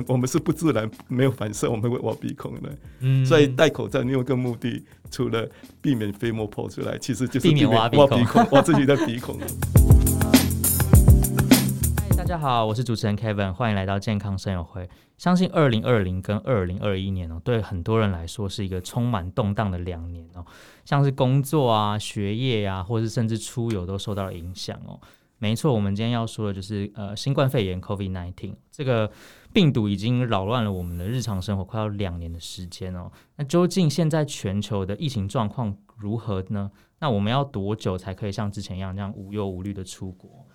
们我们是不自然没有反射，我们会挖鼻孔的。嗯，所以戴口罩你有个目的，除了避免飞沫破出来，其实就是避免挖鼻孔，挖自己的鼻孔。嗨，大家好，我是主持人 Kevin，欢迎来到健康生友会。相信二零二零跟二零二一年哦，对很多人来说是一个充满动荡的两年哦，像是工作啊、学业啊，或是甚至出游都受到了影响哦。没错，我们今天要说的就是呃，新冠肺炎 （COVID-19） 这个病毒已经扰乱了我们的日常生活，快要两年的时间哦。那究竟现在全球的疫情状况如何呢？那我们要多久才可以像之前一样这样无忧无虑的出国？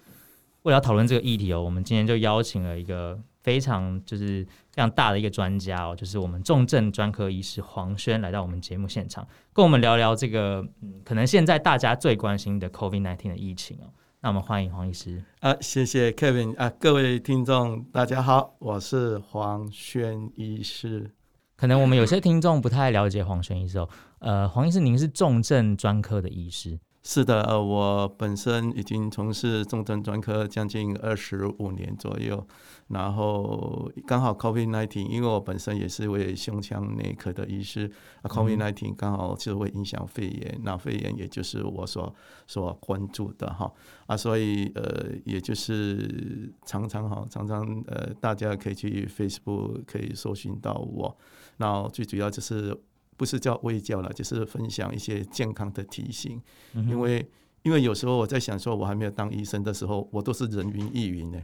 为了讨论这个议题哦，我们今天就邀请了一个非常就是非常大的一个专家哦，就是我们重症专科医师黄轩来到我们节目现场，跟我们聊聊这个嗯，可能现在大家最关心的 COVID-19 的疫情哦。那我们欢迎黄医师啊，谢谢 Kevin 啊，各位听众大家好，我是黄轩医师。可能我们有些听众不太了解黄轩医师哦，呃，黄医师您是重症专科的医师。是的，呃，我本身已经从事重症专科将近二十五年左右，然后刚好 COVID-19，因为我本身也是位胸腔内科的医师，啊，COVID-19 刚好就会影响肺炎，那肺炎也就是我所所关注的哈，啊，所以呃，也就是常常哈，常常呃，大家可以去 Facebook 可以搜寻到我，那最主要就是。不是叫微教了，就是分享一些健康的提醒。嗯、因为，因为有时候我在想，说我还没有当医生的时候，我都是人云亦云的。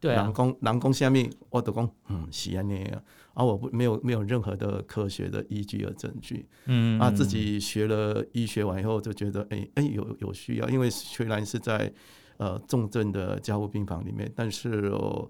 对啊。人讲，人讲下面我都讲，嗯，是安尼啊。而我不没有没有任何的科学的依据和证据。嗯。啊，自己学了医学完以后，就觉得，哎哎，有有需要。因为虽然是在呃重症的加护病房里面，但是哦。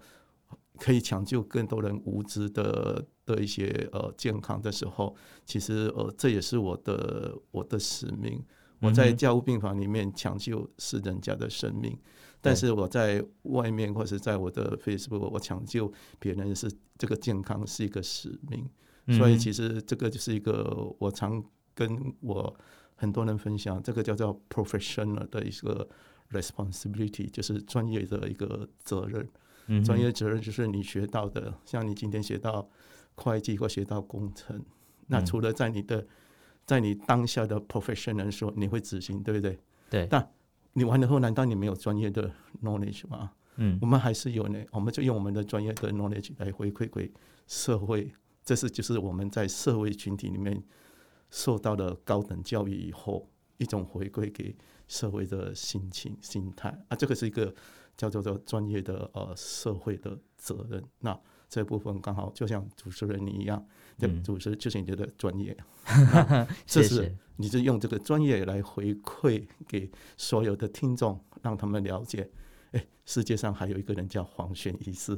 可以抢救更多人无知的的一些呃健康的时候，其实呃这也是我的我的使命。我在教务病房里面抢救是人家的生命，但是我在外面或是在我的 Facebook，我抢救别人是这个健康是一个使命。所以其实这个就是一个我常跟我很多人分享，这个叫做 professional 的一个 responsibility，就是专业的一个责任。专业责任就是你学到的，像你今天学到会计或学到工程，那除了在你的在你当下的 profession 来说，你会执行，对不对？对。但你完了后，难道你没有专业的 knowledge 吗？嗯，我们还是有呢，我们就用我们的专业的 knowledge 来回馈给社会，这是就是我们在社会群体里面受到的高等教育以后一种回馈给社会的心情心态啊，这个是一个。叫做做专业的呃社会的责任，那这部分刚好就像主持人你一样，这主持就是你的专业，这是你是用这个专业来回馈给所有的听众，让他们了解，哎，世界上还有一个人叫黄轩医师，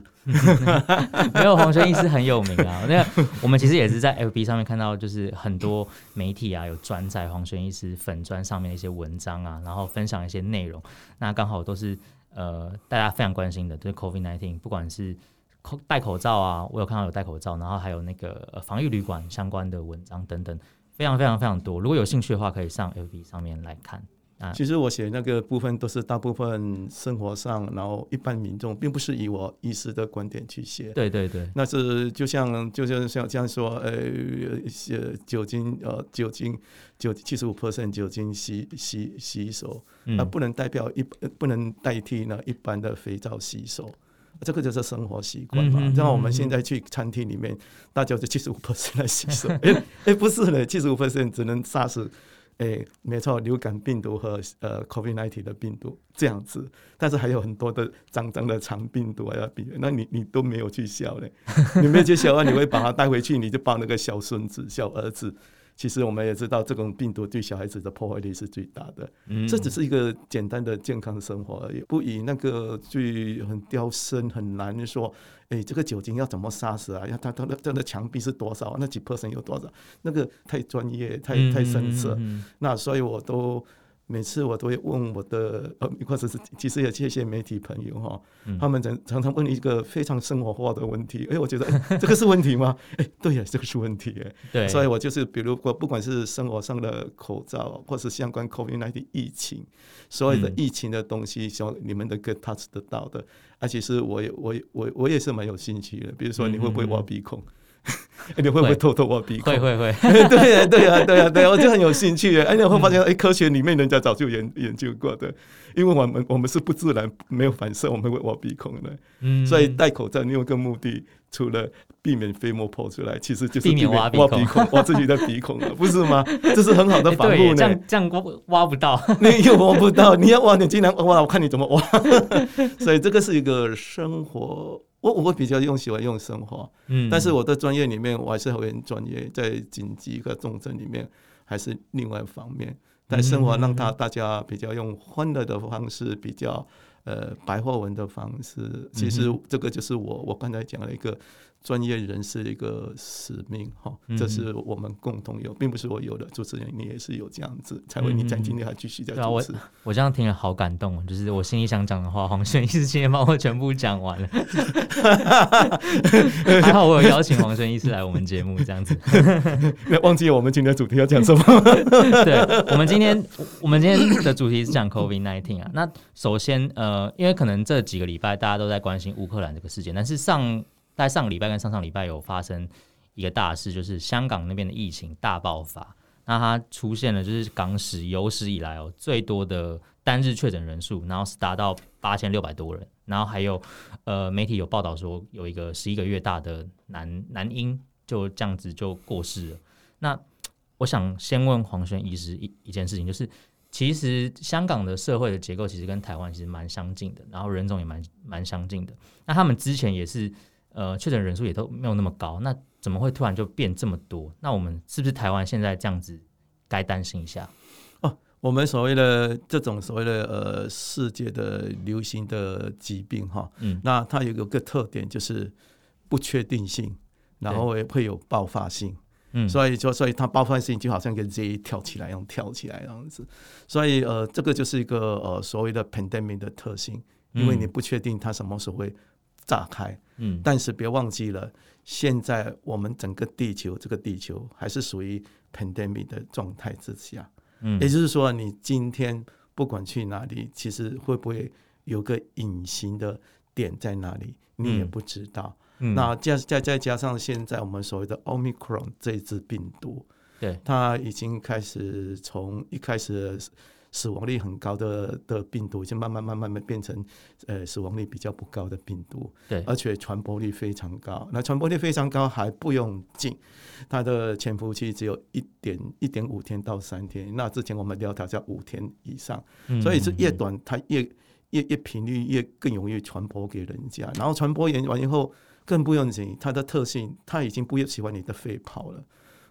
没有黄轩医师很有名啊。那我们其实也是在 FB 上面看到，就是很多媒体啊有转载黄轩医师粉砖上面的一些文章啊，然后分享一些内容，那刚好都是。呃，大家非常关心的，就是 COVID nineteen，不管是口戴口罩啊，我有看到有戴口罩，然后还有那个防疫旅馆相关的文章等等，非常非常非常多。如果有兴趣的话，可以上 FB 上面来看。啊，其实我写那个部分都是大部分生活上，然后一般民众，并不是以我医师的观点去写。对对对，那是就像就像像这样说，呃，些酒精呃酒精酒七十五 percent 酒精洗洗洗手，那不能代表一不能代替呢一般的肥皂洗手，这个就是生活习惯嘛。然后我们现在去餐厅里面，大家就七十五 percent 来洗手，哎哎，不是的，七十五 percent 只能杀死。哎、欸，没错，流感病毒和呃 COVID-19 的病毒这样子，但是还有很多的脏脏的肠病毒啊要避免，那你你都没有去消嘞，你没有去消啊，你会把它带回去，你就抱那个小孙子、小儿子。其实我们也知道，这种病毒对小孩子的破坏力是最大的。嗯，这只是一个简单的健康生活而已，不以那个最很刁深、很难说。哎，这个酒精要怎么杀死啊？要它它的它的墙壁是多少？那几 percent 有多少？那个太专业、太太深涩。那所以我都每次我都会问我的 呃，或者是其实也谢谢媒体朋友哈，他们常常常问一个非常生活化的问题，哎，我觉得这个是问题吗？哎，对呀，这个是问题哎，对，所以我就是比如我不管是生活上的口罩，或是相关 COVID-19 疫情，所有的疫情的东西，希望你们能够 touch 得到的，而且是我也我我我也是蛮有兴趣的，比如说你会不会挖鼻孔？你会不会偷偷挖鼻孔？会会会，对呀对呀对呀对呀，我就很有兴趣。哎，你会发现，哎，科学里面人家早就研研究过的，因为我们我们是不自然没有反射，我们会挖鼻孔的。嗯，所以戴口罩，你有个目的，除了避免飞沫破出来，其实就是避免挖鼻孔，挖 自己的鼻孔了，不是吗？这是很好的防护呢。这样这样挖挖不到，你又挖不到，你要挖，你尽量挖，我看你怎么挖。所以这个是一个生活。我我比较用喜欢用生活，嗯，但是我的专业里面我还是很专业，在紧急和重症里面还是另外一方面，但生活让他大家比较用欢乐的方式，比较呃白话文的方式，其实这个就是我我刚才讲了一个。专业人士的一个使命，哈，这是我们共同有，并不是我有的。主持人，你也是有这样子，才会你在今天还继续在主持。嗯、我我这样听了好感动，就是我心里想讲的话，黄轩医师今天帮我全部讲完了。还好我有邀请黄轩医师来我们节目，这样子。忘记我们今天主题要讲什么？对，我们今天我们今天的主题是讲 COVID nineteen 啊。那首先，呃，因为可能这几个礼拜大家都在关心乌克兰这个事件，但是上。在上个礼拜跟上上礼拜有发生一个大事，就是香港那边的疫情大爆发。那它出现了就是港史有史以来哦最多的单日确诊人数，然后是达到八千六百多人。然后还有呃媒体有报道说有一个十一个月大的男男婴就这样子就过世了。那我想先问黄轩医师一一件事情，就是其实香港的社会的结构其实跟台湾其实蛮相近的，然后人种也蛮蛮相近的。那他们之前也是。呃，确诊人数也都没有那么高，那怎么会突然就变这么多？那我们是不是台湾现在这样子该担心一下？哦，我们所谓的这种所谓的呃世界的流行的疾病哈，嗯，那它有一个特点就是不确定性，然后也会有爆发性，嗯，所以就所以它爆发性就好像一个 Z 跳起来一样跳起来这样子，所以呃这个就是一个呃所谓的 pandemic 的特性，因为你不确定它什么时候会。炸开，嗯，但是别忘记了，现在我们整个地球，这个地球还是属于 pandemic 的状态之下，嗯，也就是说，你今天不管去哪里，其实会不会有个隐形的点在哪里，你也不知道。嗯，那加再再加上现在我们所谓的 Omicron 这一支病毒，对，它已经开始从一开始。死亡率很高的的病毒，已经慢慢慢慢慢变成，呃，死亡率比较不高的病毒。对，而且传播率非常高。那传播率非常高还不用紧，它的潜伏期只有一点一点五天到三天。那之前我们聊它叫五天以上，所以是越短它越越越频率越更容易传播给人家。然后传播完以后更不用紧，它的特性它已经不喜欢你的肺泡了。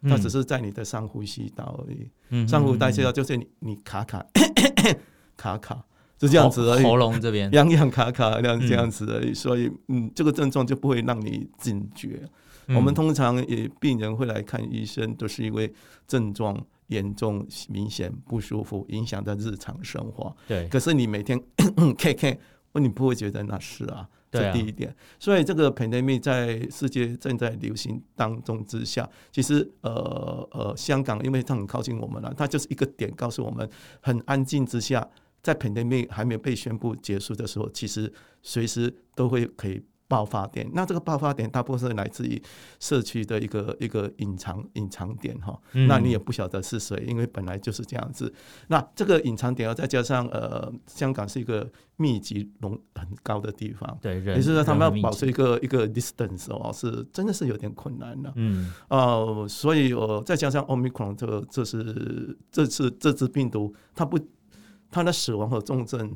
它只是在你的上呼吸道而已，嗯、上呼吸道就是你你卡卡咳咳咳卡卡，就这样子而已。喉咙这边痒痒卡卡这样这样子而已，嗯、所以嗯，这个症状就不会让你警觉。嗯、我们通常也病人会来看医生，都是因为症状严重、明显不舒服，影响到日常生活。对，可是你每天 咳咳，你不会觉得那是啊。这第一点，啊、所以这个 pandemic 在世界正在流行当中之下，其实呃呃，香港因为它很靠近我们了，它就是一个点，告诉我们很安静之下，在 pandemic 还没有被宣布结束的时候，其实随时都会可以。爆发点，那这个爆发点大部分是来自于社区的一个一个隐藏隐藏点哈，嗯、那你也不晓得是谁，因为本来就是这样子。那这个隐藏点要再加上呃，香港是一个密集浓很高的地方，对，也就是说他们要保持一个一个 distance 哦，是真的是有点困难的。嗯，呃，所以我再加上 Omicron 这个，这是这次这支病毒，它不它的死亡和重症。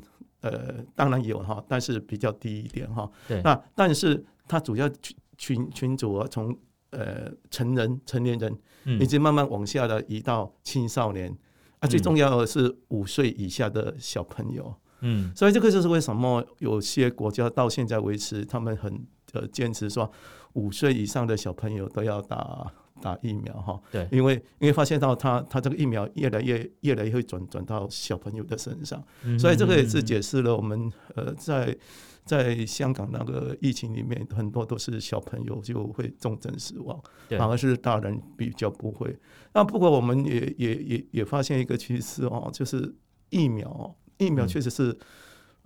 呃，当然有哈，但是比较低一点哈。对。那但是它主要群群群组啊，从呃成人成年人，已经慢慢往下的移到青少年，嗯、啊，最重要的是五岁以下的小朋友。嗯。所以这个就是为什么有些国家到现在为止，他们很呃坚持说，五岁以上的小朋友都要打打疫苗哈。对，因为因为发现到他他这个疫苗越来越越来越会转转到小朋友的身上，所以这个也是解释了我们呃在在香港那个疫情里面，很多都是小朋友就会重症死亡，反而是大人比较不会。那不过我们也也也也发现一个趋势哦，就是疫苗疫苗确实是。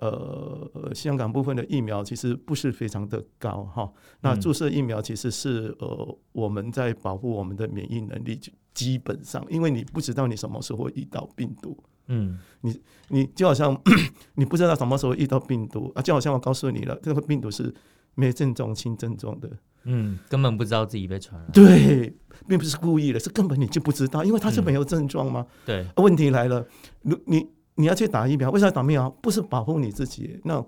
呃，香港部分的疫苗其实不是非常的高哈。那注射疫苗其实是呃，我们在保护我们的免疫能力，基本上，因为你不知道你什么时候会遇到病毒，嗯，你你就好像 你不知道什么时候遇到病毒啊，就好像我告诉你了，这个病毒是没症状、轻症状的，嗯，根本不知道自己被传染，对，并不是故意的，是根本你就不知道，因为它是没有症状吗？对，问题来了，如你。你要去打疫苗，为啥打疫苗？不是保护你自己。那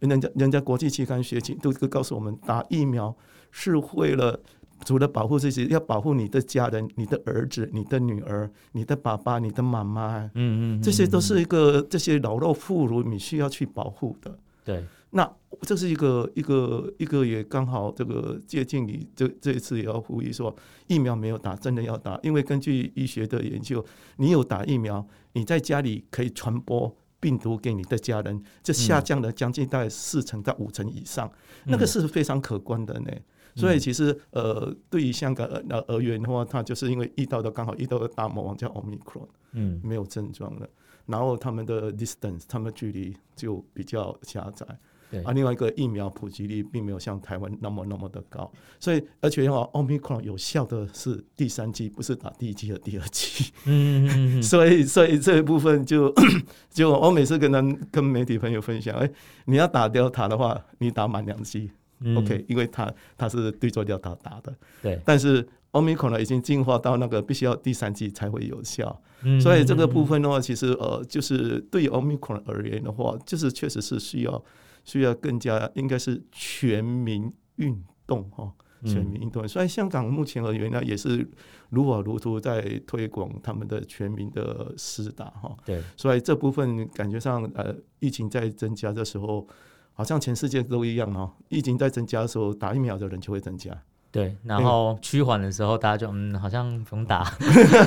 人家人家国际期刊学期都告诉我们，打疫苗是为了除了保护自己，要保护你的家人、你的儿子、你的女儿、你的爸爸、你的妈妈。嗯嗯，这些都是一个这些老弱妇孺，你需要去保护的。对。那这是一个一个一个也刚好这个接近你这这一次也要呼吁说，疫苗没有打，真的要打，因为根据医学的研究，你有打疫苗，你在家里可以传播病毒给你的家人，这下降了将近大概四成到五成以上，那个是非常可观的呢。所以其实呃，对于香港而而言的话，它就是因为遇到的刚好遇到的大魔王叫 Omicron，嗯，没有症状了，然后他们的 distance，他们距离就比较狭窄。对啊，另外一个疫苗普及率并没有像台湾那么那么的高，所以而且的话，Omicron 有效的是第三剂，不是打第一剂和第二剂。嗯嗯嗯。所以所以这一部分就 就我每次跟他跟媒体朋友分享，哎，你要打 Delta 的话，你打满两剂，OK，因为它它是对着 Delta 打的。对。但是 Omicron 呢，已经进化到那个必须要第三剂才会有效。嗯。所以这个部分的话，其实呃，就是对于 Omicron 而言的话，就是确实是需要。需要更加应该是全民运动哈，全民运动。所以香港目前而言呢，也是如火如荼在推广他们的全民的施打哈。对，所以这部分感觉上呃，疫情在增加的时候，好像全世界都一样哈。疫情在增加的时候，打疫苗的人就会增加。对，然后趋缓的时候，大家就嗯，好像不用打，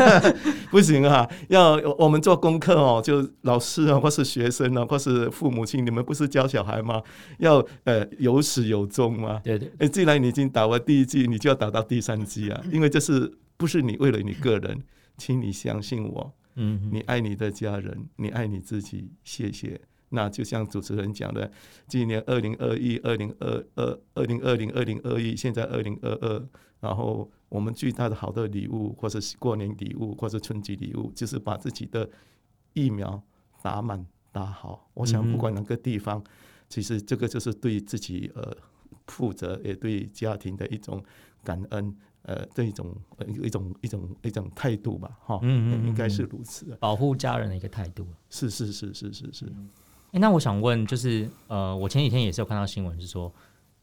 不行啊！要我们做功课哦，就老师啊，或是学生啊，或是父母亲，你们不是教小孩吗？要呃有始有终吗？对对。哎，既然你已经打完第一季，你就要打到第三季啊！因为这是不是你为了你个人，请你相信我，嗯，你爱你的家人，你爱你自己，谢谢。那就像主持人讲的，今年二零二一、二零二二、二零二零、二零二一，现在二零二二，然后我们最大的好的礼物，或者是过年礼物，或者春节礼物，就是把自己的疫苗打满打好。我想不管哪个地方，其实这个就是对自己呃负责，也对家庭的一种感恩，呃，这一种一种一种一种态度吧，哈，嗯，应该是如此，保护家人的一个态度。是是是是是是。欸、那我想问，就是呃，我前几天也是有看到新闻，是说，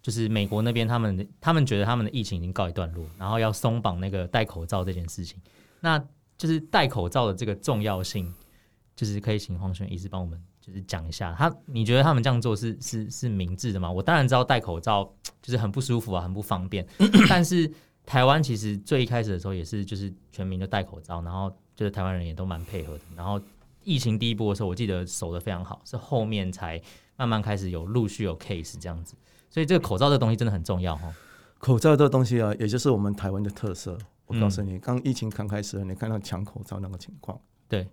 就是美国那边他们他们觉得他们的疫情已经告一段落，然后要松绑那个戴口罩这件事情。那就是戴口罩的这个重要性，就是可以请黄轩医师帮我们就是讲一下。他你觉得他们这样做是是是明智的吗？我当然知道戴口罩就是很不舒服啊，很不方便。但是台湾其实最一开始的时候也是就是全民都戴口罩，然后就是台湾人也都蛮配合的，然后。疫情第一波的时候，我记得守得非常好，是后面才慢慢开始有陆续有 case 这样子，所以这个口罩这个东西真的很重要哈。口罩这个东西啊，也就是我们台湾的特色。我告诉你，刚、嗯、疫情刚开始，你看到抢口罩那个情况，对。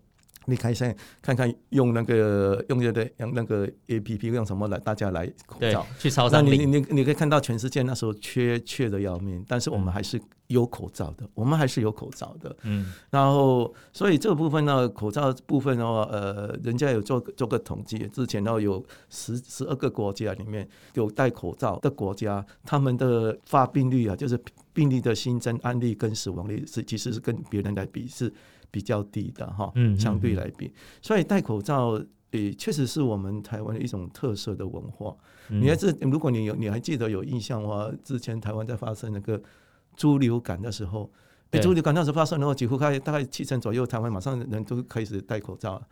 你看一下看看用那个用那个用那个 A P P 用什么来大家来口罩去超商，那你你你可以看到全世界那时候缺缺的要命，但是我们还是有口罩的，我们还是有口罩的。嗯，然后所以这个部分呢，口罩部分的话，呃，人家有做做个统计，之前呢有十十二个国家里面有戴口罩的国家，他们的发病率啊，就是病例的新增案例跟死亡率是其实是跟别人来比是。比较低的哈，相对来比，所以戴口罩也确实是我们台湾的一种特色的文化。你还是如果你有你还记得有印象的话，之前台湾在发生那个猪流感的时候，哎，猪流感那时候发生的话，几乎开大概七成左右，台湾马上人都开始戴口罩了。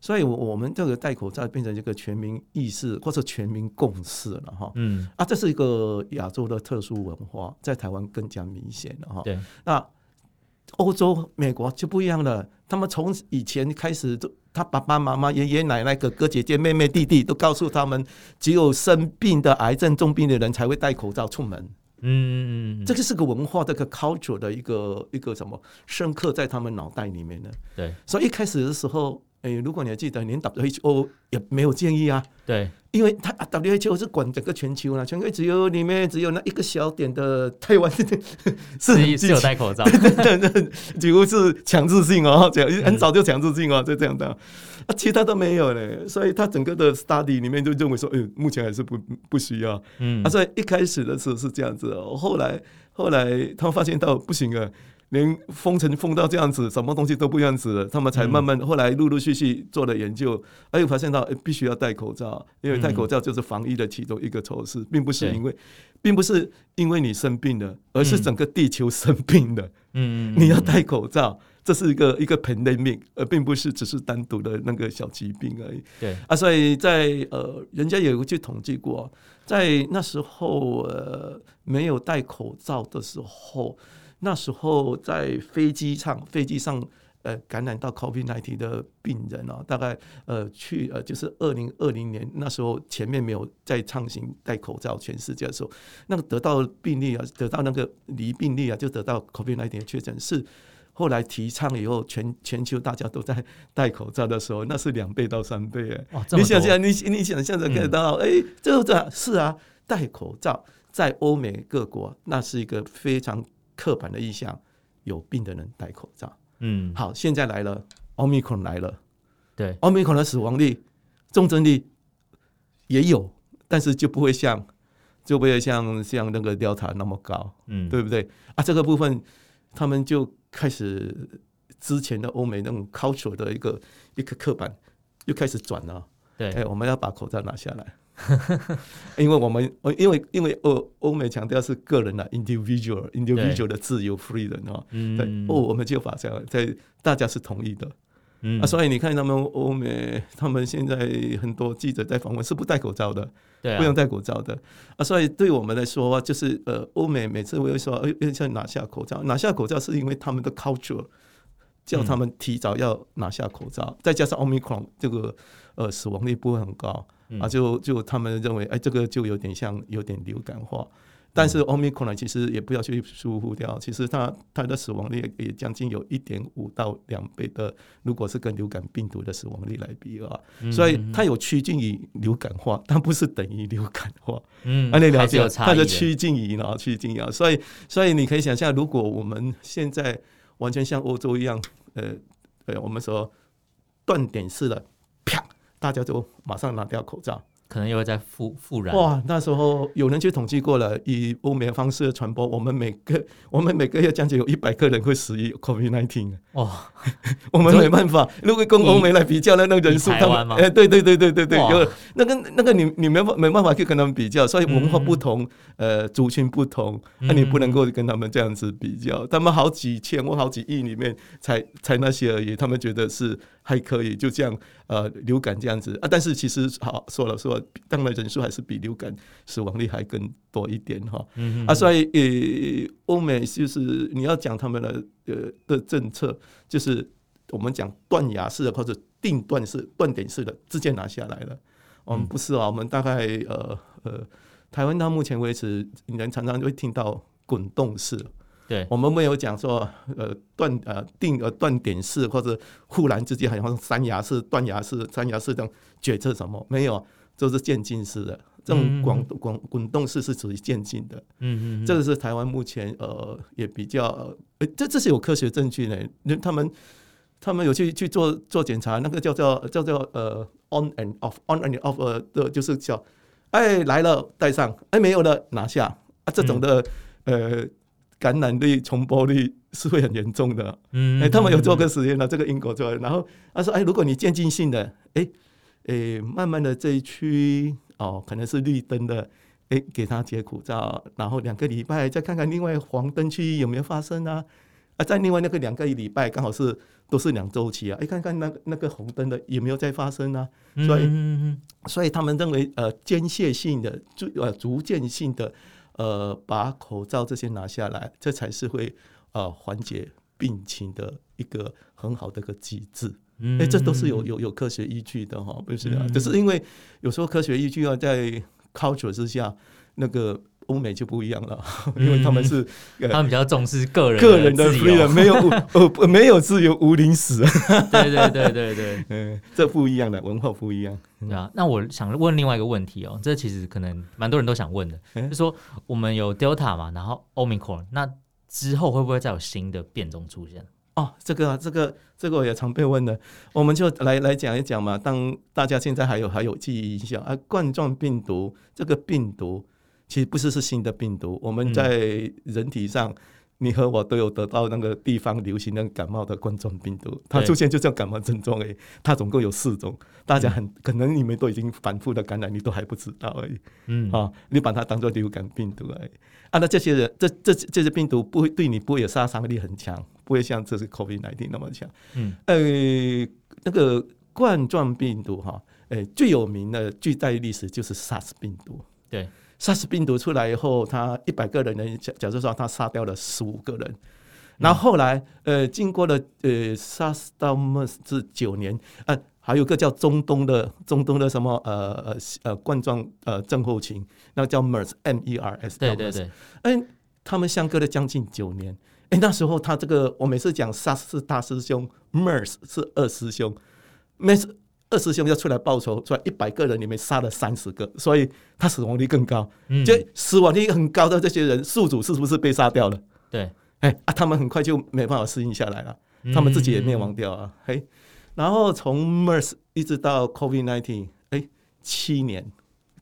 所以，我我们这个戴口罩变成一个全民意识或者全民共识了哈。嗯啊，这是一个亚洲的特殊文化，在台湾更加明显了哈。对，那。欧洲、美国就不一样了，他们从以前开始都，他爸爸妈妈、爷爷奶奶、哥哥姐姐、妹妹弟弟都告诉他们，只有生病的癌症重病的人才会戴口罩出门。嗯，这个是个文化，这个 culture 的一个一个什么深刻在他们脑袋里面的。对，所以一开始的时候。哎，如果你还记得，连 WHO 也没有建议啊。对，因为他 WHO 是管整个全球了，全球只有里面只有那一个小点的台湾 是是有戴口罩，对 对对，几乎是强制性哦，这样很早就强制性哦，就这样的啊，其他都没有嘞。所以他整个的 study 里面就认为说，哎，目前还是不不需要。嗯，啊，所以一开始的时候是这样子哦，后来后来他们发现到不行啊。连封城封到这样子，什么东西都不这样子了，他们才慢慢后来陆陆续续做了研究，哎，又发现到哎，必须要戴口罩，因为戴口罩就是防疫的其中一个措施，并不是因为，并不是因为你生病了，而是整个地球生病了。嗯，你要戴口罩，这是一个一个 pandemic，而并不是只是单独的那个小疾病而已。对啊，所以在呃，人家有去统计过，在那时候呃没有戴口罩的时候。那时候在飞机上，飞机上呃感染到 COVID-19 的病人啊，大概呃去呃就是二零二零年那时候前面没有在畅行戴口罩，全世界的时候，那个得到病例啊，得到那个离病例啊，就得到 COVID-19 的确诊是后来提倡以后，全全球大家都在戴口罩的时候，那是两倍到三倍哎，你想想，你你想象着看到哎，这这是啊，戴口罩在欧美各国那是一个非常。刻板的印象，有病的人戴口罩。嗯，好，现在来了奥密克戎来了。对奥密克戎的死亡率、重症率也有，但是就不会像，就不会像像那个 Delta 那么高。嗯，对不对？啊，这个部分他们就开始之前的欧美那种 culture 的一个一个刻板又开始转了。对，哎，我们要把口罩拿下来。因为我们，因为因为欧欧美强调是个人的 individual individual 的自由 freedom 啊，对，哦，我们就法上在大家是同意的，嗯。啊，所以你看他们欧美，他们现在很多记者在访问是不戴口罩的，对，不用戴口罩的。啊，所以对我们来说，就是呃，欧美每次会说，哎，要拿下口罩，拿下口罩是因为他们的 culture 叫他们提早要拿下口罩，再加上 Omicron 这个呃死亡率不会很高。啊，就就他们认为，哎，这个就有点像有点流感化，但是 Omicron 其实也不要去疏忽掉，其实它它的死亡率也将近有一点五到两倍的，如果是跟流感病毒的死亡率来比啊，所以它有趋近于流感化，但不是等于流感化。嗯，啊，你了解它的趋近于呢？趋近于啊，所以所以你可以想象，如果我们现在完全像欧洲一样，呃呃，我们说断点式的，啪。大家就马上拿掉口罩。可能又会再复复燃。哇，那时候有人去统计过了，以欧美的方式的传播，我们每个 我们每个月将近有一百个人会死于 COVID-19。哇，我们没办法，如果跟欧美来比较那那个人数，他 们哎，对对对对对对，有那个那个你你没没办法去跟他们比较，所以文化不同，呃，族群不同，那你不能够跟他们这样子比较。他们好几千或好几亿里面才才那些而已，他们觉得是还可以，就这样呃流感这样子啊，但是其实好说了说。当然，人数还是比流感死亡率还更多一点哈。啊，所以呃，欧美就是你要讲他们的呃的政策，就是我们讲断崖式的或者定断式、断点式的，直接拿下来了。我们不是啊，我们大概呃呃，台湾到目前为止，你们常常会听到滚动式。对，我们没有讲说呃断呃定呃断点式或者忽然之间好像山崖式、断崖式、山崖式这样决策什么没有。就是渐进式的，这种滚滚滚动式是属于渐进的。嗯嗯，这个是台湾目前呃也比较，呃、欸，这这是有科学证据的。他们他们有去去做做检查，那个叫做叫做呃 on and off on and off 呃的，就是叫哎来了戴上，哎没有了拿下啊，这种的呃感染率传播率是会很严重的。嗯，哎，他们有做个实验了，这个英国做的，然后他说哎，如果你渐进性的哎。欸诶、欸，慢慢的这一区哦，可能是绿灯的，哎、欸，给他解口罩，然后两个礼拜再看看另外黄灯区有没有发生啊？啊，在另外那个两个礼拜刚好是都是两周期啊，哎、欸，看看那那个红灯的有没有再发生啊？所以，嗯嗯嗯所以他们认为呃间歇性的逐呃逐渐性的呃把口罩这些拿下来，这才是会呃缓解病情的一个很好的一个机制。哎、欸，这都是有有有科学依据的哈，不是啊？只是因为有时候科学依据要在 culture 之下，那个欧美就不一样了，因为他们是、嗯、他们比较重视个人个人的自由，没有呃没有自由无宁死。对对对对对，嗯，这不一样的文化不一样。对啊，那我想问另外一个问题哦，这其实可能蛮多人都想问的，欸、就是说我们有 Delta 嘛，然后 Omicron，那之后会不会再有新的变种出现？哦，这个啊，这个这个我也常被问的，我们就来来讲一讲嘛。当大家现在还有还有记忆一下啊，冠状病毒这个病毒其实不是是新的病毒，我们在人体上。嗯你和我都有得到那个地方流行那个感冒的冠状病毒，它出现就叫感冒症状诶。它总共有四种，大家很可能你们都已经反复的感染，你都还不知道而已。嗯，啊，你把它当做流感病毒而已。啊，那这些人，这这这些病毒不会对你不会有杀伤力很强，不会像这是 COVID nineteen 那么强。嗯，呃，那个冠状病毒哈，呃，最有名的具代历史就是 SARS 病毒。对。SARS 病毒出来以后，他一百个人呢，假假设说他杀掉了十五个人，然后后来呃，经过了呃 SARS 到 MERS 是九年，呃，还有个叫中东的中东的什么呃呃呃冠状呃症候群，那个叫 MERS M E R S，对对对，哎，他们相隔了将近九年，哎，那时候他这个我每次讲 SARS 是大师兄，MERS 是二师兄，MERS。二师兄要出来报仇，出来一百个人里面杀了三十个，所以他死亡率更高。嗯，就死亡率很高的这些人，宿主是不是被杀掉了？对，哎啊，他们很快就没办法适应下来了，他们自己也灭亡掉啊。嘿，然后从 MERS 一直到 COVID nineteen，哎，七年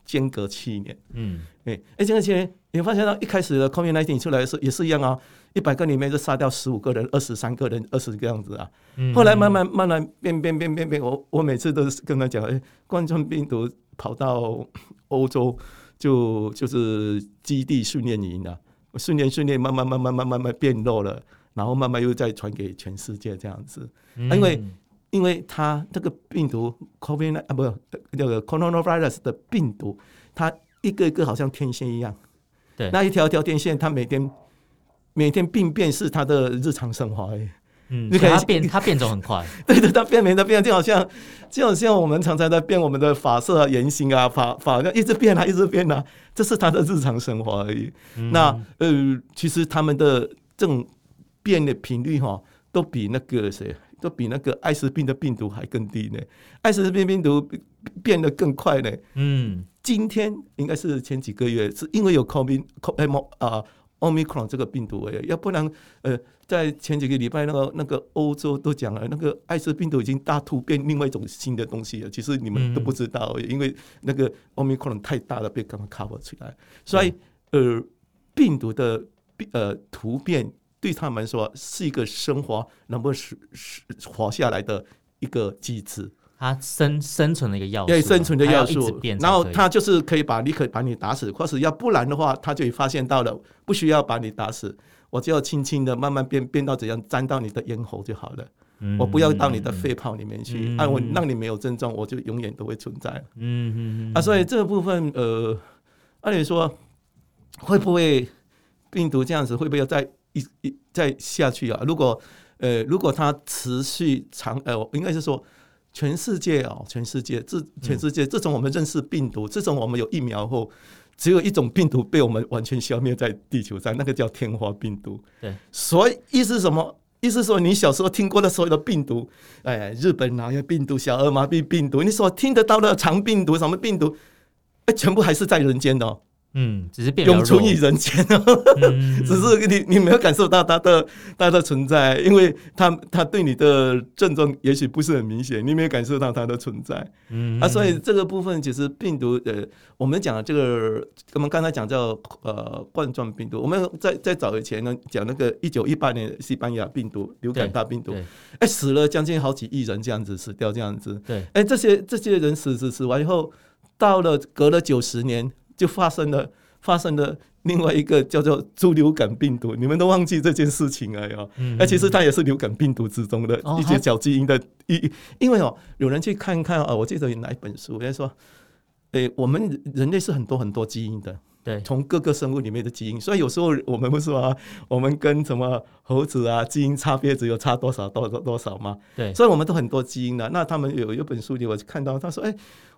间隔七年。嗯，哎哎，间隔七年，你发现到一开始的 COVID-19 出来的时候也是一样啊。一百个里面就杀掉十五个人，二十三个人，二十个样子啊。后来慢慢慢慢变变变变变，我我每次都是跟他讲，哎，冠状病毒跑到欧洲就就是基地训练营啊，训练训练慢慢慢慢慢慢慢变弱了，然后慢慢又再传给全世界这样子。因为因为它这个病毒 COVID 啊，不那个 coronavirus 的病毒，它一个一个好像天线一样，对，那一条条电线，它每天。每天病变是它的日常生活而已。嗯，你看 它变，它变种很快。对对，它变没的变，就好像就好像我们常常在变我们的发色啊、言行啊、发发一直变啊，一直变啊，这是他的日常生活而已。嗯、那呃，其实他们的这种变的频率哈，都比那个谁，都比那个艾滋病的病毒还更低呢。艾滋病病毒变得更快呢。嗯，今天应该是前几个月，是因为有 COVID COVID 啊。Omicron 这个病毒诶，要不然呃，在前几个礼拜，那个那个欧洲都讲了，那个艾滋病毒已经大突变，另外一种新的东西了。其实你们都不知道，因为那个 Omicron 太大了，被刚刚 cover 出来。所以呃，病毒的呃突变对他们说是一个生活能不能活下来的一个机制。它生生存的一个要素，对生存的要素，然后它就是可以把你可以把你打死，或是要不然的话，它就发现到了不需要把你打死，我就要轻轻的慢慢变变到怎样粘到你的咽喉就好了，嗯、我不要到你的肺泡里面去，嗯、啊，我让你没有症状，我就永远都会存在。嗯嗯嗯，啊，所以这个部分，呃，按理说会不会病毒这样子会不会要再一一再下去啊？如果呃如果它持续长，呃，应该是说。全世界哦，全世界，这全世界，自从我们认识病毒，自从我们有疫苗后，只有一种病毒被我们完全消灭在地球上，那个叫天花病毒。对，所以意思是什么？意思说，你小时候听过的所有的病毒，哎，日本哪些病毒，小儿麻痹病毒，你所听得到的肠病毒，什么病毒，哎，全部还是在人间的哦。嗯，只是变永存于人间，嗯、只是你你没有感受到它的它的存在，因为它它对你的症状也许不是很明显，你没有感受到它的存在。嗯。啊，所以这个部分其实病毒呃，我们讲的这个，我们刚才讲叫呃冠状病毒，我们在在早以前呢讲那个一九一八年西班牙病毒流感大病毒，哎死了将近好几亿人这样子死掉这样子，对，哎这些这些人死死死完以后，到了隔了九十年。就发生了，发生了另外一个叫做猪流感病毒，你们都忘记这件事情了哟。那其实它也是流感病毒之中的一些小基因的，因因为哦，有人去看看啊，我记得有哪一本书，人家说，诶，我们人类是很多很多基因的，对，从各个生物里面的基因。所以有时候我们不是说啊，我们跟什么猴子啊基因差别只有差多少多多多少吗？对，所以我们都很多基因的。那他们有一本书里我看到，他说，哎，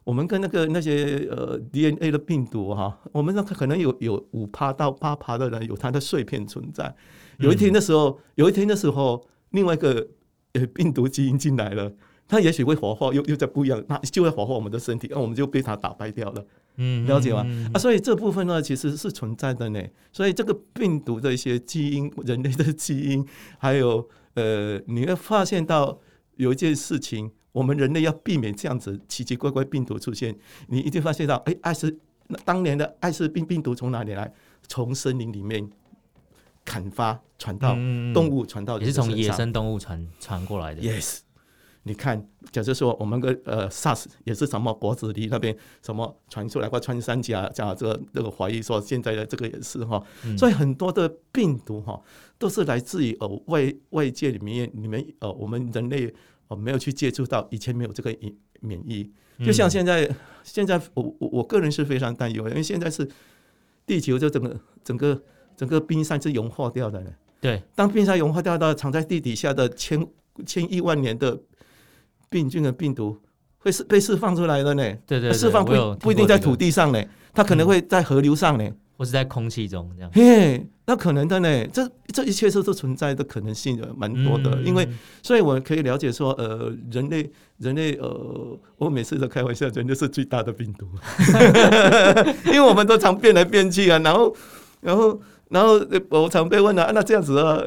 我们跟那个那些呃 DNA 的病毒哈、啊，我们那可能有有五趴到八趴的人有它的碎片存在。有一天的时候，嗯、有一天的时候，另外一个呃病毒基因进来了。它也许会活化，又又在不一样，那就会活化我们的身体，那我们就被它打败掉了。嗯，了解吗？嗯、啊，所以这部分呢，其实是存在的呢。所以这个病毒的一些基因，人类的基因，还有呃，你会发现到有一件事情，我们人类要避免这样子奇奇怪怪病毒出现。你一定发现到，哎，艾滋，当年的艾滋病病毒从哪里来？从森林里面砍伐传到动物，传到、嗯、也是从野生动物传传过来的。Yes。你看，假设说我们个呃 SARS 也是什么脖子里那边什么传出来或穿山甲，讲这个这个怀疑说现在的这个也是哈，嗯、所以很多的病毒哈都是来自于呃外外界里面里面呃我们人类呃没有去接触到，以前没有这个免免疫，就像现在、嗯、现在我我我个人是非常担忧，因为现在是地球就整个整个整个冰山是融化掉的呢。对，当冰山融化掉到藏在地底下的千千亿万年的。病菌的病毒会是被释放出来的呢？对对，释放不不一定在土地上呢，它可能会在河流上呢，或是在空气中这样。嘿，那可能的呢，这这一切都是存在的可能性的，蛮多的。因为，所以我可以了解说，呃，人类人类，呃，我每次都开玩笑，人类是最大的病毒，因为我们都常变来变去啊，然后，然后。然后我常被问了，啊，那这样子啊，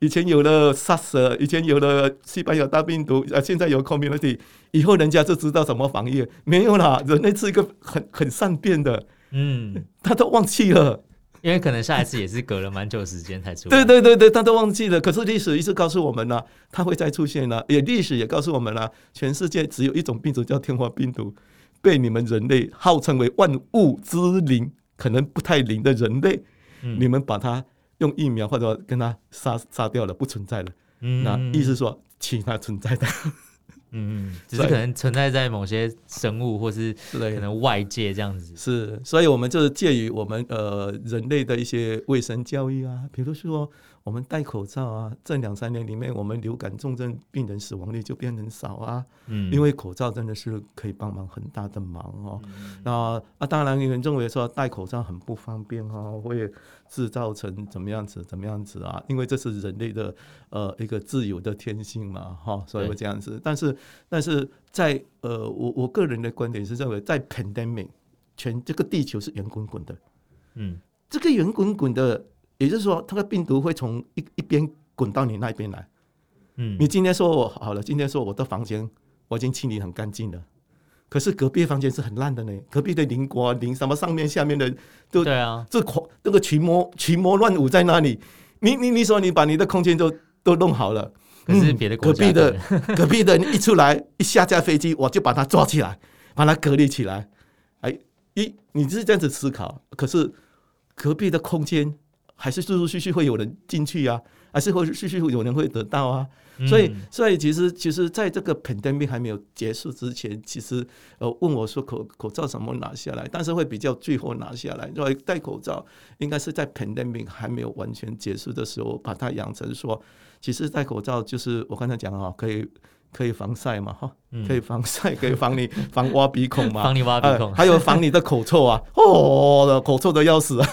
以前有了 SARS，以前有了西班牙大病毒，啊，现在有 Community，以后人家就知道怎么防疫？没有啦，人类是一个很很善变的，嗯，他都忘记了，因为可能下一次也是隔了蛮久时间才出。对对对对，他都忘记了。可是历史一直告诉我们呢，它会再出现呢，也历史也告诉我们了，全世界只有一种病毒叫天花病毒，被你们人类号称为万物之灵，可能不太灵的人类。你们把它用疫苗或者跟它杀杀掉了，不存在了。嗯，那意思说其他存在的，嗯嗯，只是可能存在在某些生物或是可能外界这样子。是，所以我们就是介于我们呃人类的一些卫生教育啊，比如说。我们戴口罩啊，这两三年里面，我们流感重症病人死亡率就变很少啊。嗯，因为口罩真的是可以帮忙很大的忙哦。嗯、那啊，当然有人认为说戴口罩很不方便哦，会制造成怎么样子怎么样子啊？因为这是人类的呃一个自由的天性嘛，哈、哦，所以会这样子。但是但是在呃，我我个人的观点是认为，在 pandemic 全这个地球是圆滚滚的，嗯，这个圆滚滚的。也就是说，它的病毒会从一一边滚到你那边来。嗯，你今天说我好了，今天说我的房间我已经清理很干净了，可是隔壁房间是很烂的呢。隔壁的邻国邻什么上面下面的都对啊，这狂这个群魔群魔乱舞在那里。你你你说你把你的空间都都弄好了，可是别的隔壁的隔壁的一出来一下架飞机，我就把它抓起来，把它隔离起来。哎，一你是这样子思考，可是隔壁的空间。还是陆陆续续会有人进去啊，还是会陆续续有人会得到啊，嗯、所以所以其实其实在这个 pandemic 还没有结束之前，其实呃问我说口口罩怎么拿下来，但是会比较最后拿下来，因为戴口罩应该是在 pandemic 还没有完全结束的时候，把它养成说，其实戴口罩就是我刚才讲啊，可以。可以防晒嘛？哈，可以防晒，可以防你防挖鼻孔嘛？防你挖鼻孔，还有防你的口臭啊！哦，口臭的要死啊！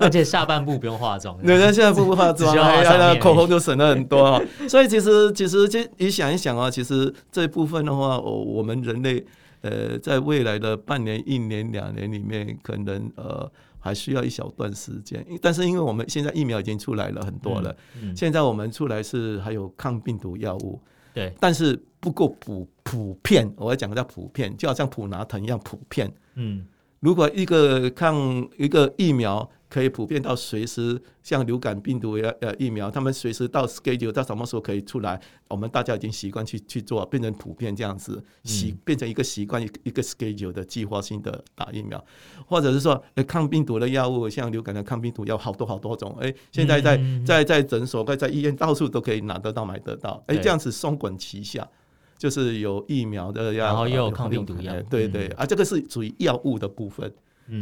而且下半部不用化妆，对，现在不不化妆，哎，口红就省了很多啊。所以其实其实就你想一想啊，其实这一部分的话，我我们人类呃，在未来的半年、一年、两年里面，可能呃还需要一小段时间。但是因为我们现在疫苗已经出来了很多了，现在我们出来是还有抗病毒药物。对，但是不够普普遍，我要讲的叫普遍，就好像普拿疼一样普遍。嗯，如果一个抗一个疫苗。可以普遍到随时，像流感病毒呃疫苗，他们随时到 schedule 到什么时候可以出来，我们大家已经习惯去去做，变成普遍这样子，习变成一个习惯，一个 schedule 的计划性的打疫苗，或者是说抗病毒的药物，像流感的抗病毒药好多好多种，哎，现在在在在诊所、在医院到处都可以拿得到、买得到，哎，这样子双管齐下，就是有疫苗的药，然后又有抗病毒药，对对，啊，这个是属于药物的部分，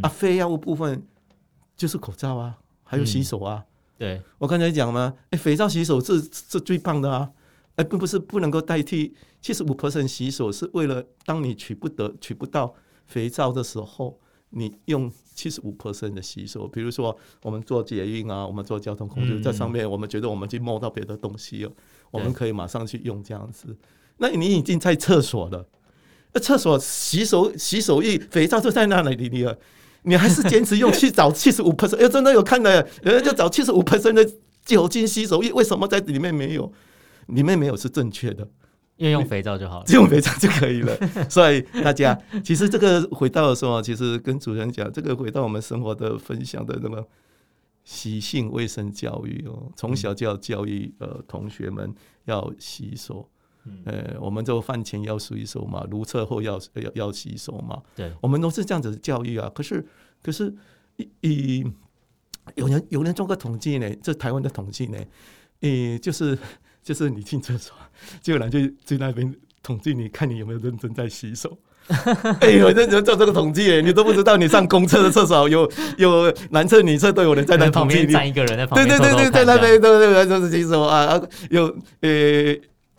啊，非药物部分。就是口罩啊，还有洗手啊。嗯、对我刚才讲嘛，哎，肥皂洗手是是最棒的啊，哎，并不是不能够代替。七十五 percent 洗手是为了当你取不得、取不到肥皂的时候，你用七十五 percent 的洗手。比如说，我们做捷运啊，我们做交通工具，在上面，我们觉得我们去摸到别的东西了，我们可以马上去用这样子。那你已经在厕所了，那厕所洗手洗手液、肥皂就在那里里了，你还是坚持用去找七十五 percent？哎，真的有看的，人家就找七十五 percent 的酒精洗手液，为什么在里面没有？里面没有是正确的。因为用肥皂就好了，只用肥皂就可以了。所以大家其实这个回到的时候，其实跟主人讲，这个回到我们生活的分享的那么习性卫生教育哦，从小就要教育呃同学们要洗手，呃，我们就饭前要洗手嘛，如厕后要要要洗手嘛。对，我们都是这样子教育啊。可是可是，以有人有人做个统计呢，这台湾的统计呢，诶，就是。就是你进厕所，就有人就去那边统计，你看你有没有认真在洗手。哎呦，认真做这个统计，你都不知道你上公厕的厕所有有男厕女厕都有人在那 统计，站一个人在旁边，对对对对，在那边都有人就是洗手啊，有呃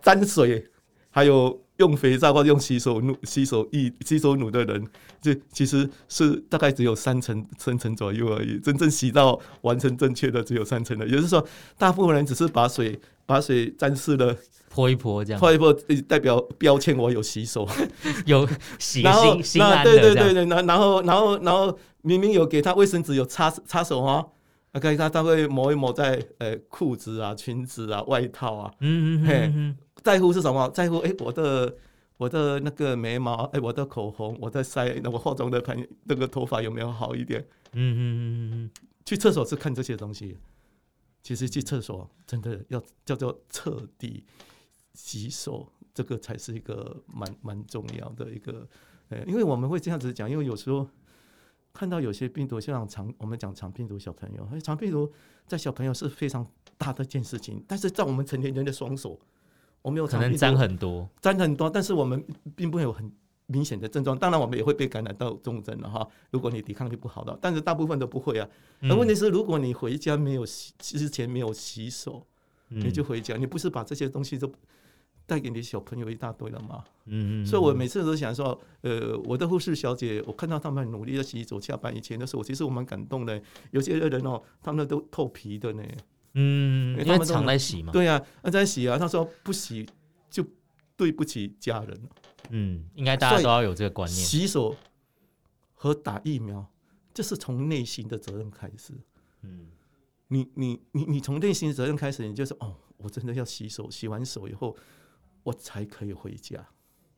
沾水，还有用肥皂或者用洗手乳、洗手液、洗手乳的人，就其实是大概只有三成、三成左右而已。真正洗到完成正确的只有三成的，也就是说，大部分人只是把水。把水沾湿了，泼一泼，这样泼一泼，代表标签我有洗手，有洗然后心安对对对对，然然后然后然后明明有给他卫生纸，有擦擦手哈，OK，他他会抹一抹在呃裤子啊、裙子啊、外套啊，嗯嗯嗯，在乎是什么？在乎哎，我的我的那个眉毛，哎，我的口红，我的腮，那我化妆的朋那个头发有没有好一点？嗯嗯嗯嗯，去厕所是看这些东西。其实去厕所真的要叫做彻底洗手，这个才是一个蛮蛮重要的一个，呃，因为我们会这样子讲，因为有时候看到有些病毒，像肠，我们讲肠病毒小朋友，肠病毒在小朋友是非常大的一件事情，但是在我们成年人的双手，我们有可能沾很多，沾很多，但是我们并不会有很。明显的症状，当然我们也会被感染到重症了哈。如果你抵抗力不好的，但是大部分都不会啊。那问题是，如果你回家没有洗，之前没有洗手，你就回家，你不是把这些东西都带给你小朋友一大堆了吗？嗯嗯。所以我每次都想说，呃，我的护士小姐，我看到他们努力的洗手，下班以前的时候，其实我蛮感动的。有些人哦，他们都透皮的呢。嗯，因为常在洗嘛。对啊，在洗啊。他说不洗就对不起家人。嗯，应该大家都要有这个观念。洗手和打疫苗，这是从内心的责任开始。嗯，你你你你从内心的责任开始，你就是哦，我真的要洗手，洗完手以后，我才可以回家。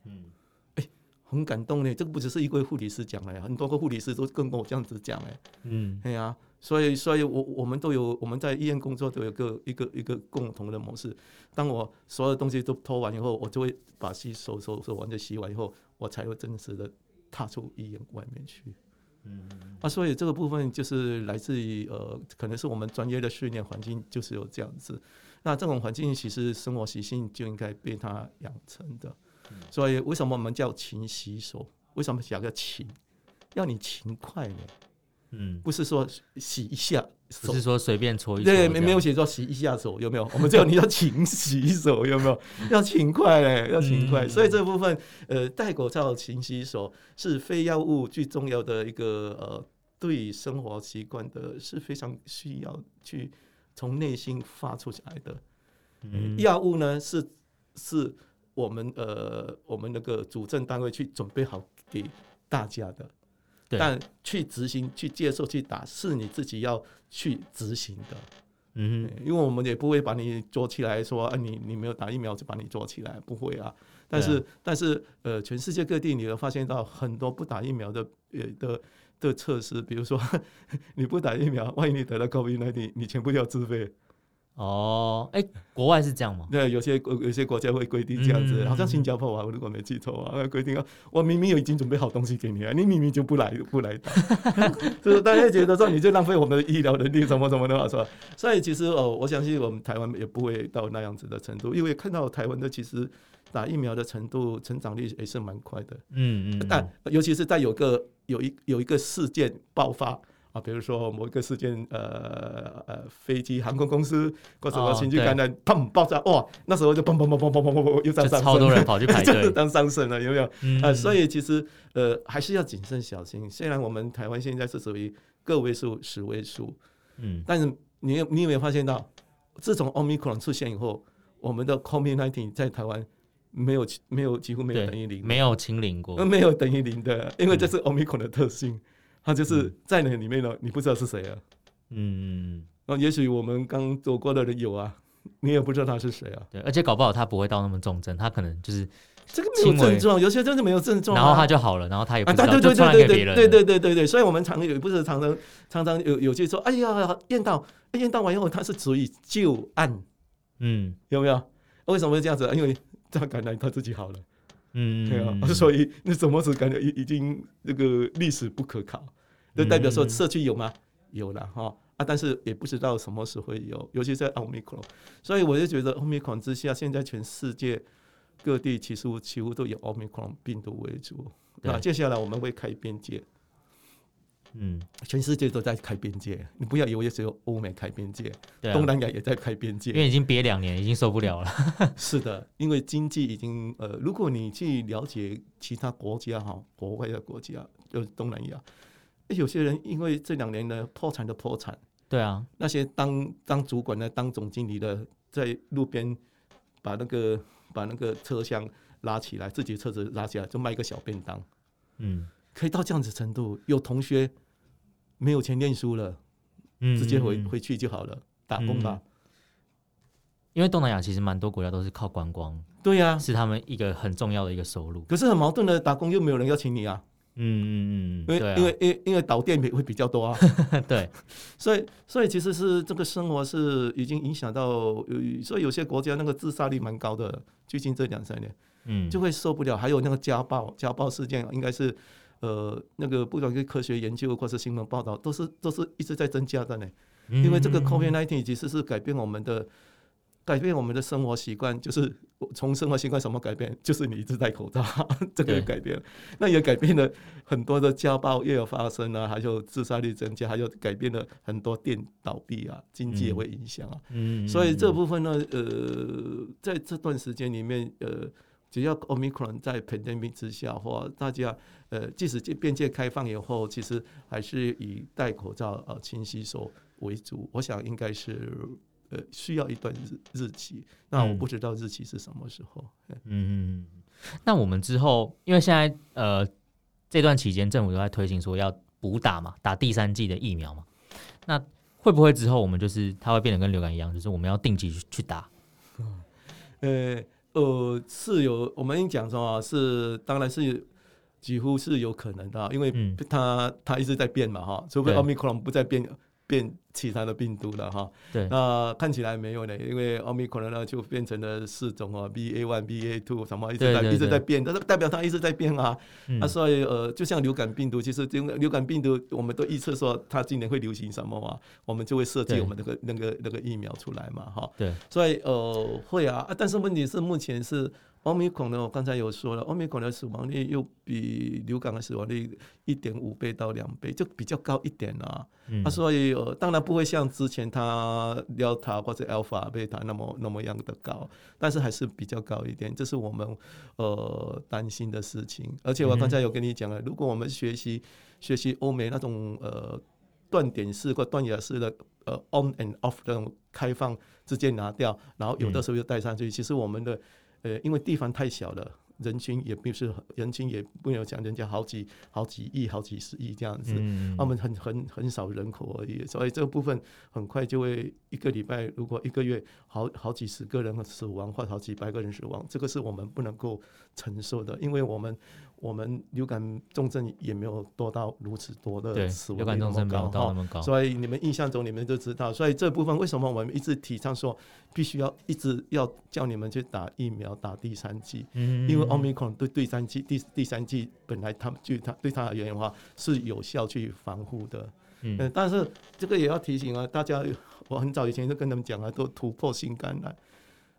嗯，哎，很感动呢。这个不只是一位护理师讲的，很多个护理师都跟我这样子讲哎。嗯，对呀。所以，所以我我们都有我们在医院工作都有个一个一个共同的模式。当我所有东西都拖完以后，我就会把洗手手手完就洗完以后，我才会真实的踏出医院外面去。嗯啊，所以这个部分就是来自于呃，可能是我们专业的训练环境就是有这样子。那这种环境其实生活习性就应该被它养成的。所以为什么我们叫勤洗手？为什么讲个勤？要你勤快呢？嗯，不是说洗一下，不是说随便搓一搓，对，没没有写说洗一下手，有没有？我们只有你要勤洗手，有没有？要勤快嘞，要勤快。所以这部分，呃，戴口罩、勤洗手是非药物最重要的一个呃，对生活习惯的是非常需要去从内心发出来的。嗯，药物呢是是我们呃我们那个主政单位去准备好给大家的。但去执行、去接受、去打，是你自己要去执行的。嗯，因为我们也不会把你捉起来说，啊，你你没有打疫苗就把你捉起来，不会啊。但是，啊、但是，呃，全世界各地你会发现到很多不打疫苗的呃的的测试，比如说 你不打疫苗，万一你得了 COVID-19，你全部要自费。哦，哎、欸，国外是这样吗？对，有些国有些国家会规定这样子，嗯、好像新加坡啊，我如果没记错啊，规定啊，我明明有已经准备好东西给你了，你明明就不来不来打，就是大家觉得说你就浪费我们的医疗能力，什么什么的话说，所以其实哦，我相信我们台湾也不会到那样子的程度，因为看到台湾的其实打疫苗的程度成长率也是蛮快的，嗯嗯，但尤其是在有个有一有一个事件爆发。啊，比如说某一个事件，呃呃，飞机航空公司或者什么情绪感染，砰爆炸，哇，那时候就砰砰砰砰砰砰砰又在上升，超多人跑去排队 当上升了，有没有？嗯、呃，所以其实呃还是要谨慎小心。虽然我们台湾现在是属于个位数、十位数，嗯，但是你你有没有发现到，自从 Omicron 出现以后，我们的 COVID-19 在台湾没有没有几乎没有等于零，没有清零过，没有等于零的，因为这是 Omicron 的特性。嗯他就是在那里面呢，你不知道是谁啊？嗯，那也许我们刚走过的人有啊，你也不知道他是谁啊。对，而且搞不好他不会到那么重症，他可能就是这个没有症状，有些真的没有症状，然后他就好了，然后他也不知道，啊、对对对对对对对对对对对，所以我们常有不是常常常常有有些说，哎呀，验到验到完以后他是属于旧案，嗯，有没有？为什么会这样子？因为他感染他自己好了。嗯，对啊，所以那什么是感觉已已经那个历史不可考，就代表说社区有吗？有了哈啊，但是也不知道什么时候会有，尤其在奥密克戎，所以我就觉得奥密克戎之下，现在全世界各地其实几乎都有奥密克戎病毒为主，那？接下来我们会开边界。嗯，全世界都在开边界，你不要以为只有欧美开边界，对啊、东南亚也在开边界，因为已经憋两年，已经受不了了。是的，因为经济已经呃，如果你去了解其他国家哈，国外的国家，就是东南亚，有些人因为这两年呢破产的破产，对啊，那些当当主管的、当总经理的，在路边把那个把那个车厢拉起来，自己车子拉起来就卖一个小便当，嗯，可以到这样子程度，有同学。没有钱念书了，嗯，直接回回去就好了，打工吧。因为东南亚其实蛮多国家都是靠观光，对呀，是他们一个很重要的一个收入。可是很矛盾的，打工又没有人邀请你啊。嗯嗯嗯，因为因为因为因为倒店会比较多啊。对，所以所以其实是这个生活是已经影响到，所以有些国家那个自杀率蛮高的，最近这两三年，嗯，就会受不了。还有那个家暴，家暴事件应该是。呃，那个不管是科学研究或是新闻报道，都是都是一直在增加的呢。因为这个 COVID-19 其实是改变我们的，改变我们的生活习惯，就是从生活习惯什么改变，就是你一直戴口罩，这个改变。那也改变了很多的家暴也有发生啊，还有自杀率增加，还有改变了很多店倒闭啊，经济也会影响啊。所以这部分呢，呃，在这段时间里面，呃。只要 Omicron 在 pandemic 之下，或大家呃，即使边界开放以后，其实还是以戴口罩、呃勤洗手为主。我想应该是呃需要一段日日期。那我不知道日期是什么时候。嗯嗯。那我们之后，因为现在呃这段期间政府都在推行说要补打嘛，打第三季的疫苗嘛。那会不会之后我们就是它会变得跟流感一样，就是我们要定期去打？呃。呃，是有，我们讲说啊，是当然是几乎是有可能的，因为它它一直在变嘛，哈，除非奥密克戎不再变。变其他的病毒了哈，对，那看起来没有呢，因为奥密克戎呢就变成了四种啊，BA one、BA two 什么一直在一直在变，但是代表它一直在变啊，嗯、啊，所以呃，就像流感病毒，其实流流感病毒我们都预测说它今年会流行什么嘛，我们就会设计我们那个那个那个疫苗出来嘛，哈，对，所以呃会啊，但是问题是目前是。奥密克戎呢，我刚才有说了，奥密克戎的死亡率又比流感的死亡率一点五倍到两倍，就比较高一点啊。嗯、啊，所以呃，当然不会像之前它 Delta 或者 Alpha、Beta 那么那么样的高，但是还是比较高一点，这是我们呃担心的事情。而且我刚才有跟你讲了，如果我们学习学习欧美那种呃断点式或断崖式的呃 on and off 这种开放直接拿掉，然后有的时候又带上去，嗯、其实我们的。呃，因为地方太小了，人群也不是人群也不有像人家好几好几亿、好几十亿这样子，嗯、他们很很很少人口而已，所以这个部分很快就会一个礼拜，如果一个月好好几十个人死亡或好几百个人死亡，这个是我们不能够承受的，因为我们。我们流感重症也没有多到如此多的死亡率那么高哈，所以你们印象中你们就知道，所以这部分为什么我们一直提倡说必须要一直要叫你们去打疫苗，打第三剂，因为奥密克戎对第三剂第第三剂本来他们就他对他而言的话是有效去防护的，嗯，但是这个也要提醒啊，大家我很早以前就跟他们讲啊，都突破性感染。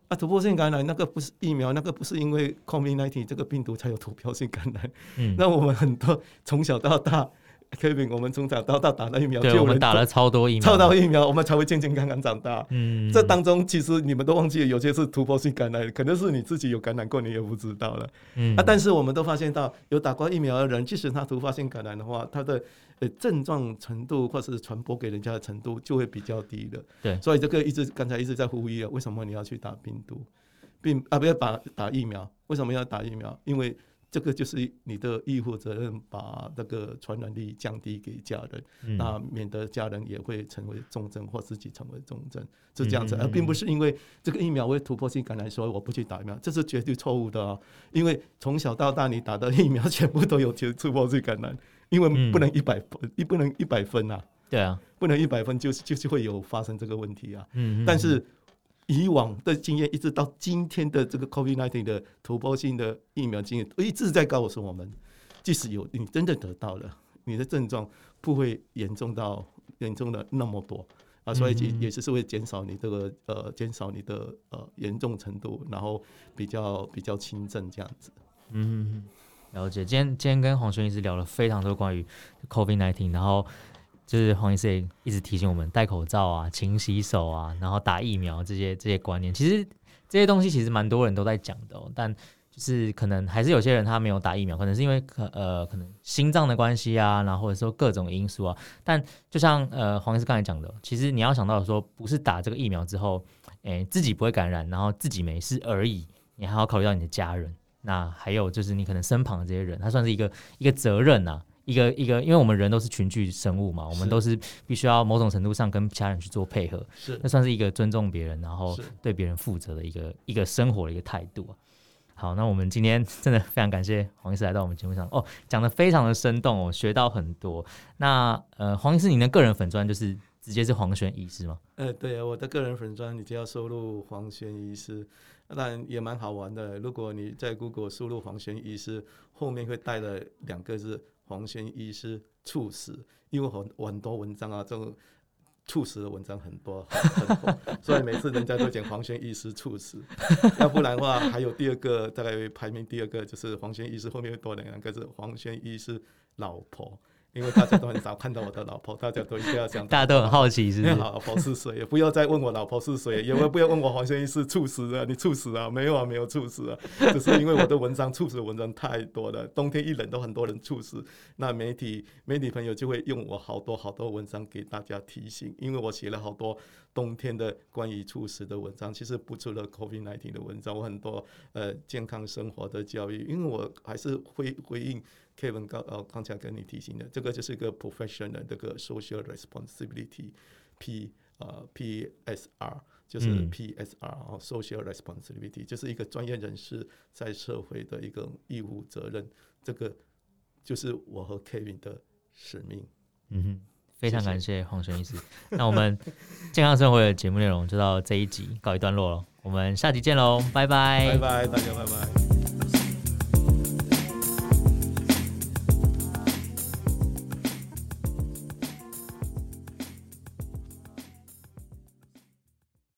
啊，突破性感染那个不是疫苗，那个不是因为 COVID-19 这个病毒才有突破性感染。嗯，那我们很多从小到大 Kevin，我们从小到大打了疫苗，对，我们打了超多疫苗，超多疫苗，我们才会健健康康长大。嗯，这当中其实你们都忘记了，有些是突破性感染，可能是你自己有感染过，你也不知道了。嗯，啊，但是我们都发现到，有打过疫苗的人，即使他突发性感染的话，他的呃症状程度或是传播给人家的程度就会比较低的。对，所以这个一直刚才一直在呼吁啊，为什么你要去打病毒，并啊不要打打疫苗？为什么要打疫苗？因为这个就是你的医护责任，把那个传染力降低给家人，嗯、那免得家人也会成为重症或自己成为重症，是这样子，而并不是因为这个疫苗会突破性感染，所以我不去打疫苗，这是绝对错误的啊！因为从小到大你打的疫苗全部都有突破性感染，因为不能一百分，一不能一百分啊，对啊，不能一百分就是就是会有发生这个问题啊，嗯，但是。以往的经验，一直到今天的这个 COVID-19 的突破性的疫苗经验，一直在告诉我们，即使有你真的得到了，你的症状不会严重到严重的那么多啊，所以也也是会减少你这个呃减少你的呃严重程度，然后比较比较轻症这样子。嗯，了解。今天今天跟黄轩医师聊了非常多关于 COVID-19，然后。就是黄医师一直提醒我们戴口罩啊、勤洗手啊，然后打疫苗这些这些观念，其实这些东西其实蛮多人都在讲的哦。但就是可能还是有些人他没有打疫苗，可能是因为可呃可能心脏的关系啊，然后或者说各种因素啊。但就像呃黄医师刚才讲的，其实你要想到说，不是打这个疫苗之后，诶自己不会感染，然后自己没事而已，你还要考虑到你的家人，那还有就是你可能身旁的这些人，他算是一个一个责任呐、一个一个，因为我们人都是群居生物嘛，我们都是必须要某种程度上跟其他人去做配合，是，那算是一个尊重别人，然后对别人负责的一个一个生活的一个态度。好，那我们今天 真的非常感谢黄医师来到我们节目上，哦，讲的非常的生动哦，学到很多。那呃，黄医师，您的个人粉砖就是直接是黄轩医师吗？呃，对啊，我的个人粉砖你就要输入黄轩医师，当然也蛮好玩的。如果你在 Google 输入黄轩医师，后面会带了两个字。黄轩医师猝死，因为很很多文章啊，这种猝死的文章很多，很多，所以每次人家都讲黄轩医师猝死。要不然的话，还有第二个，大概排名第二个就是黄轩医师后面又多两个字，黄轩医师老婆。因为大家都很少看到我的老婆，大家都一定要讲，大家都很好奇是不是？老婆是谁？也不要再问我老婆是谁，也不要问我黄轩医师猝死啊，你猝死啊？没有啊，没有猝死啊，只是因为我的文章猝死的文章太多了，冬天一冷都很多人猝死，那媒体媒体朋友就会用我好多好多文章给大家提醒，因为我写了好多冬天的关于猝死的文章，其实不除了 COVID-19 的文章，我很多呃健康生活的教育，因为我还是会回应。Kevin 刚呃刚才跟你提醒的，这个就是一个 professional 这个 social responsibility，P 呃 PSR 就是 PSR 啊 social responsibility 就是一个专业人士在社会的一个义务责任，这个就是我和 Kevin 的使命。嗯哼，非常感谢黄轩医师。那我们 健康生活的节目内容就到这一集告一段落了，我们下集见喽，拜拜，拜拜，大家拜拜。